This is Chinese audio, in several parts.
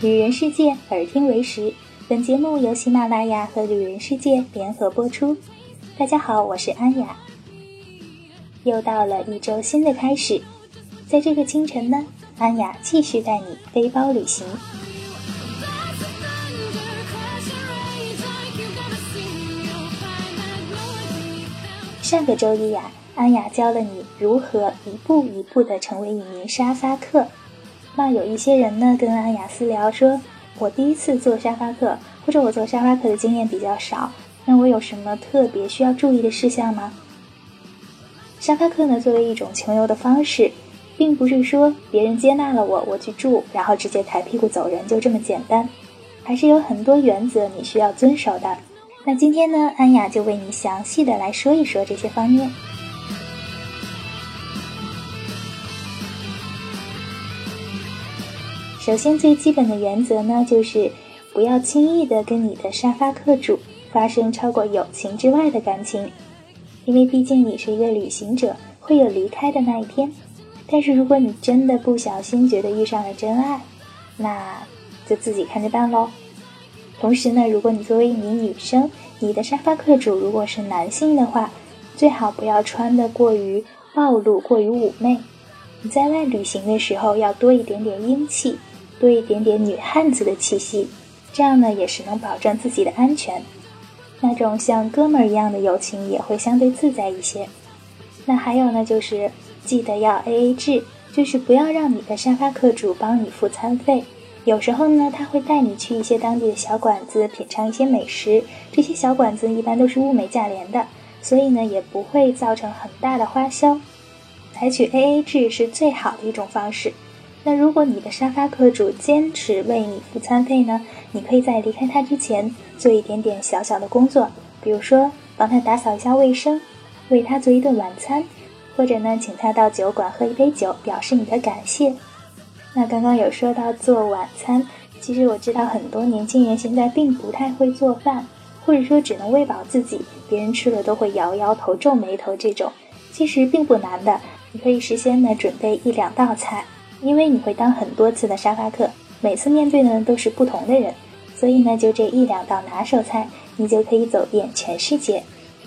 旅人世界，耳听为实。本节目由喜马拉雅和旅人世界联合播出。大家好，我是安雅。又到了一周新的开始，在这个清晨呢，安雅继续带你背包旅行。上个周一呀，安雅教了你如何一步一步的成为一名沙发客。那有一些人呢，跟安雅私聊说，我第一次做沙发客，或者我做沙发客的经验比较少，那我有什么特别需要注意的事项吗？沙发客呢，作为一种穷游的方式，并不是说别人接纳了我，我去住，然后直接抬屁股走人，就这么简单，还是有很多原则你需要遵守的。那今天呢，安雅就为你详细的来说一说这些方面。首先，最基本的原则呢，就是不要轻易的跟你的沙发客主发生超过友情之外的感情，因为毕竟你是一个旅行者，会有离开的那一天。但是如果你真的不小心觉得遇上了真爱，那就自己看着办喽。同时呢，如果你作为一名女生，你的沙发客主如果是男性的话，最好不要穿的过于暴露、过于妩媚。你在外旅行的时候要多一点点英气，多一点点女汉子的气息，这样呢也是能保证自己的安全。那种像哥们儿一样的友情也会相对自在一些。那还有呢，就是记得要 A A 制，就是不要让你的沙发客主帮你付餐费。有时候呢，他会带你去一些当地的小馆子品尝一些美食，这些小馆子一般都是物美价廉的，所以呢也不会造成很大的花销。采取 AA 制是最好的一种方式。那如果你的沙发客主坚持为你付餐费呢，你可以在离开他之前做一点点小小的工作，比如说帮他打扫一下卫生，为他做一顿晚餐，或者呢请他到酒馆喝一杯酒，表示你的感谢。那刚刚有说到做晚餐，其实我知道很多年轻人现在并不太会做饭，或者说只能喂饱自己，别人吃了都会摇摇头、皱眉头这种，其实并不难的。你可以事先呢准备一两道菜，因为你会当很多次的沙发客，每次面对的都是不同的人，所以呢就这一两道拿手菜，你就可以走遍全世界。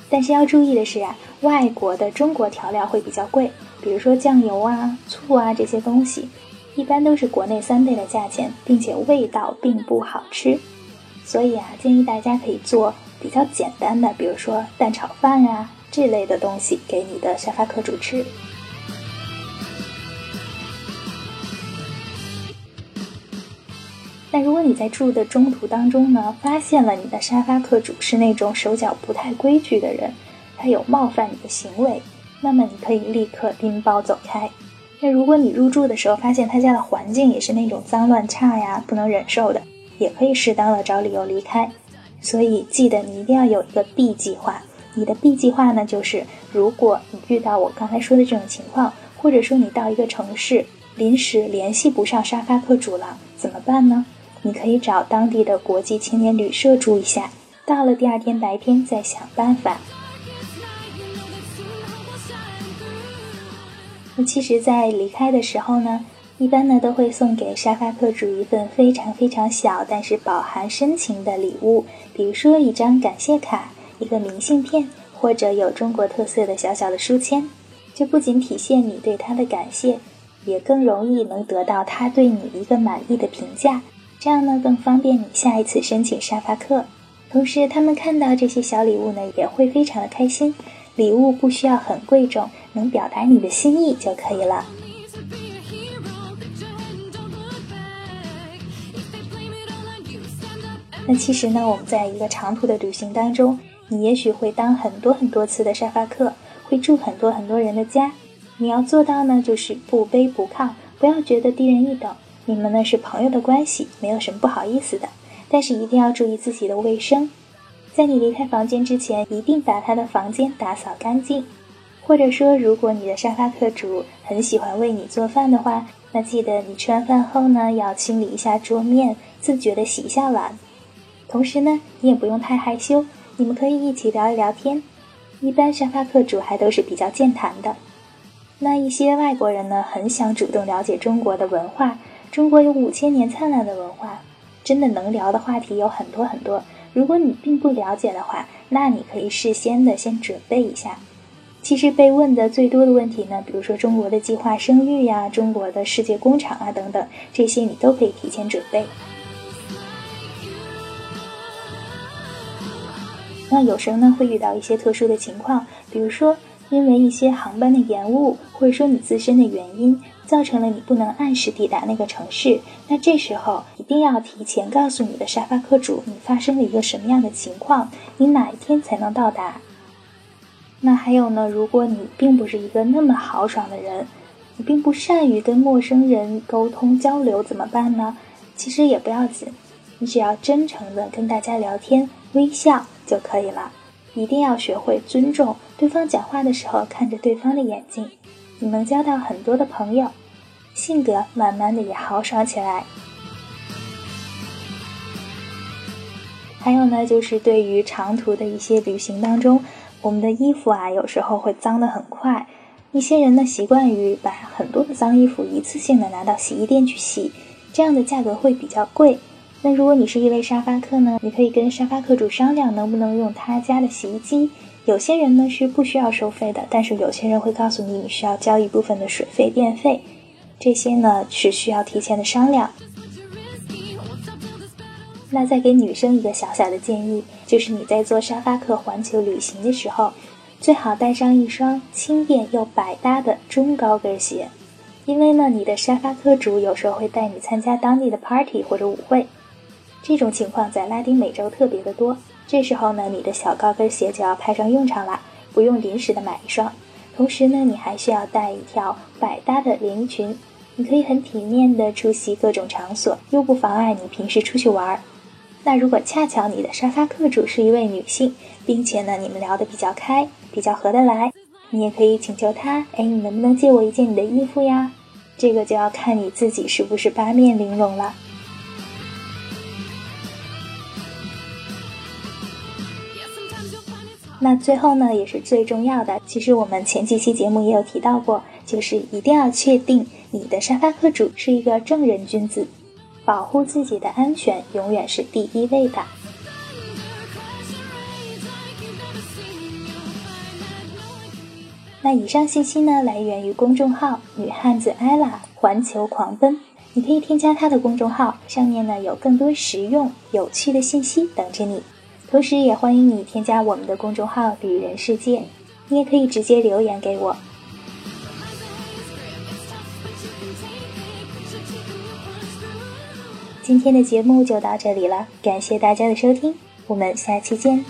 但是要注意的是啊，外国的中国调料会比较贵，比如说酱油啊、醋啊这些东西。一般都是国内三倍的价钱，并且味道并不好吃，所以啊，建议大家可以做比较简单的，比如说蛋炒饭啊这类的东西给你的沙发客主吃。那如果你在住的中途当中呢，发现了你的沙发客主是那种手脚不太规矩的人，他有冒犯你的行为，那么你可以立刻拎包走开。那如果你入住的时候发现他家的环境也是那种脏乱差呀，不能忍受的，也可以适当的找理由离开。所以记得你一定要有一个 B 计划。你的 B 计划呢，就是如果你遇到我刚才说的这种情况，或者说你到一个城市临时联系不上沙发客主了，怎么办呢？你可以找当地的国际青年旅社住一下，到了第二天白天再想办法。那其实，在离开的时候呢，一般呢都会送给沙发客主一份非常非常小，但是饱含深情的礼物，比如说一张感谢卡、一个明信片，或者有中国特色的小小的书签。就不仅体现你对他的感谢，也更容易能得到他对你一个满意的评价。这样呢，更方便你下一次申请沙发客。同时，他们看到这些小礼物呢，也会非常的开心。礼物不需要很贵重，能表达你的心意就可以了。那其实呢，我们在一个长途的旅行当中，你也许会当很多很多次的沙发客，会住很多很多人的家。你要做到呢，就是不卑不亢，不要觉得低人一等。你们呢是朋友的关系，没有什么不好意思的。但是一定要注意自己的卫生。在你离开房间之前，一定把他的房间打扫干净。或者说，如果你的沙发客主很喜欢为你做饭的话，那记得你吃完饭后呢，要清理一下桌面，自觉的洗一下碗。同时呢，你也不用太害羞，你们可以一起聊一聊天。一般沙发客主还都是比较健谈的。那一些外国人呢，很想主动了解中国的文化，中国有五千年灿烂的文化，真的能聊的话题有很多很多。如果你并不了解的话，那你可以事先的先准备一下。其实被问的最多的问题呢，比如说中国的计划生育呀、中国的世界工厂啊等等，这些你都可以提前准备。那有时候呢会遇到一些特殊的情况，比如说因为一些航班的延误，或者说你自身的原因，造成了你不能按时抵达那个城市。那这时候一定要提前告诉你的沙发客主，你发生了一个什么样的情况，你哪一天才能到达。那还有呢，如果你并不是一个那么豪爽的人，你并不善于跟陌生人沟通交流，怎么办呢？其实也不要紧，你只要真诚的跟大家聊天，微笑就可以了。一定要学会尊重对方，讲话的时候看着对方的眼睛，你能交到很多的朋友，性格慢慢的也豪爽起来。还有呢，就是对于长途的一些旅行当中。我们的衣服啊，有时候会脏得很快。一些人呢，习惯于把很多的脏衣服一次性的拿到洗衣店去洗，这样的价格会比较贵。那如果你是一位沙发客呢，你可以跟沙发客主商量，能不能用他家的洗衣机。有些人呢是不需要收费的，但是有些人会告诉你，你需要交一部分的水费、电费，这些呢是需要提前的商量。那再给女生一个小小的建议，就是你在做沙发客环球旅行的时候，最好带上一双轻便又百搭的中高跟鞋，因为呢，你的沙发客主有时候会带你参加当地的 party 或者舞会，这种情况在拉丁美洲特别的多。这时候呢，你的小高跟鞋就要派上用场了，不用临时的买一双。同时呢，你还需要带一条百搭的连衣裙，你可以很体面的出席各种场所，又不妨碍你平时出去玩儿。那如果恰巧你的沙发客主是一位女性，并且呢你们聊得比较开，比较合得来，你也可以请求她，哎，你能不能借我一件你的衣服呀？这个就要看你自己是不是八面玲珑了。那最后呢，也是最重要的，其实我们前几期节目也有提到过，就是一定要确定你的沙发客主是一个正人君子。保护自己的安全永远是第一位的。那以上信息呢，来源于公众号“女汉子艾拉环球狂奔”，你可以添加她的公众号，上面呢有更多实用有趣的信息等着你。同时，也欢迎你添加我们的公众号“旅人世界”，你也可以直接留言给我。今天的节目就到这里了，感谢大家的收听，我们下期见。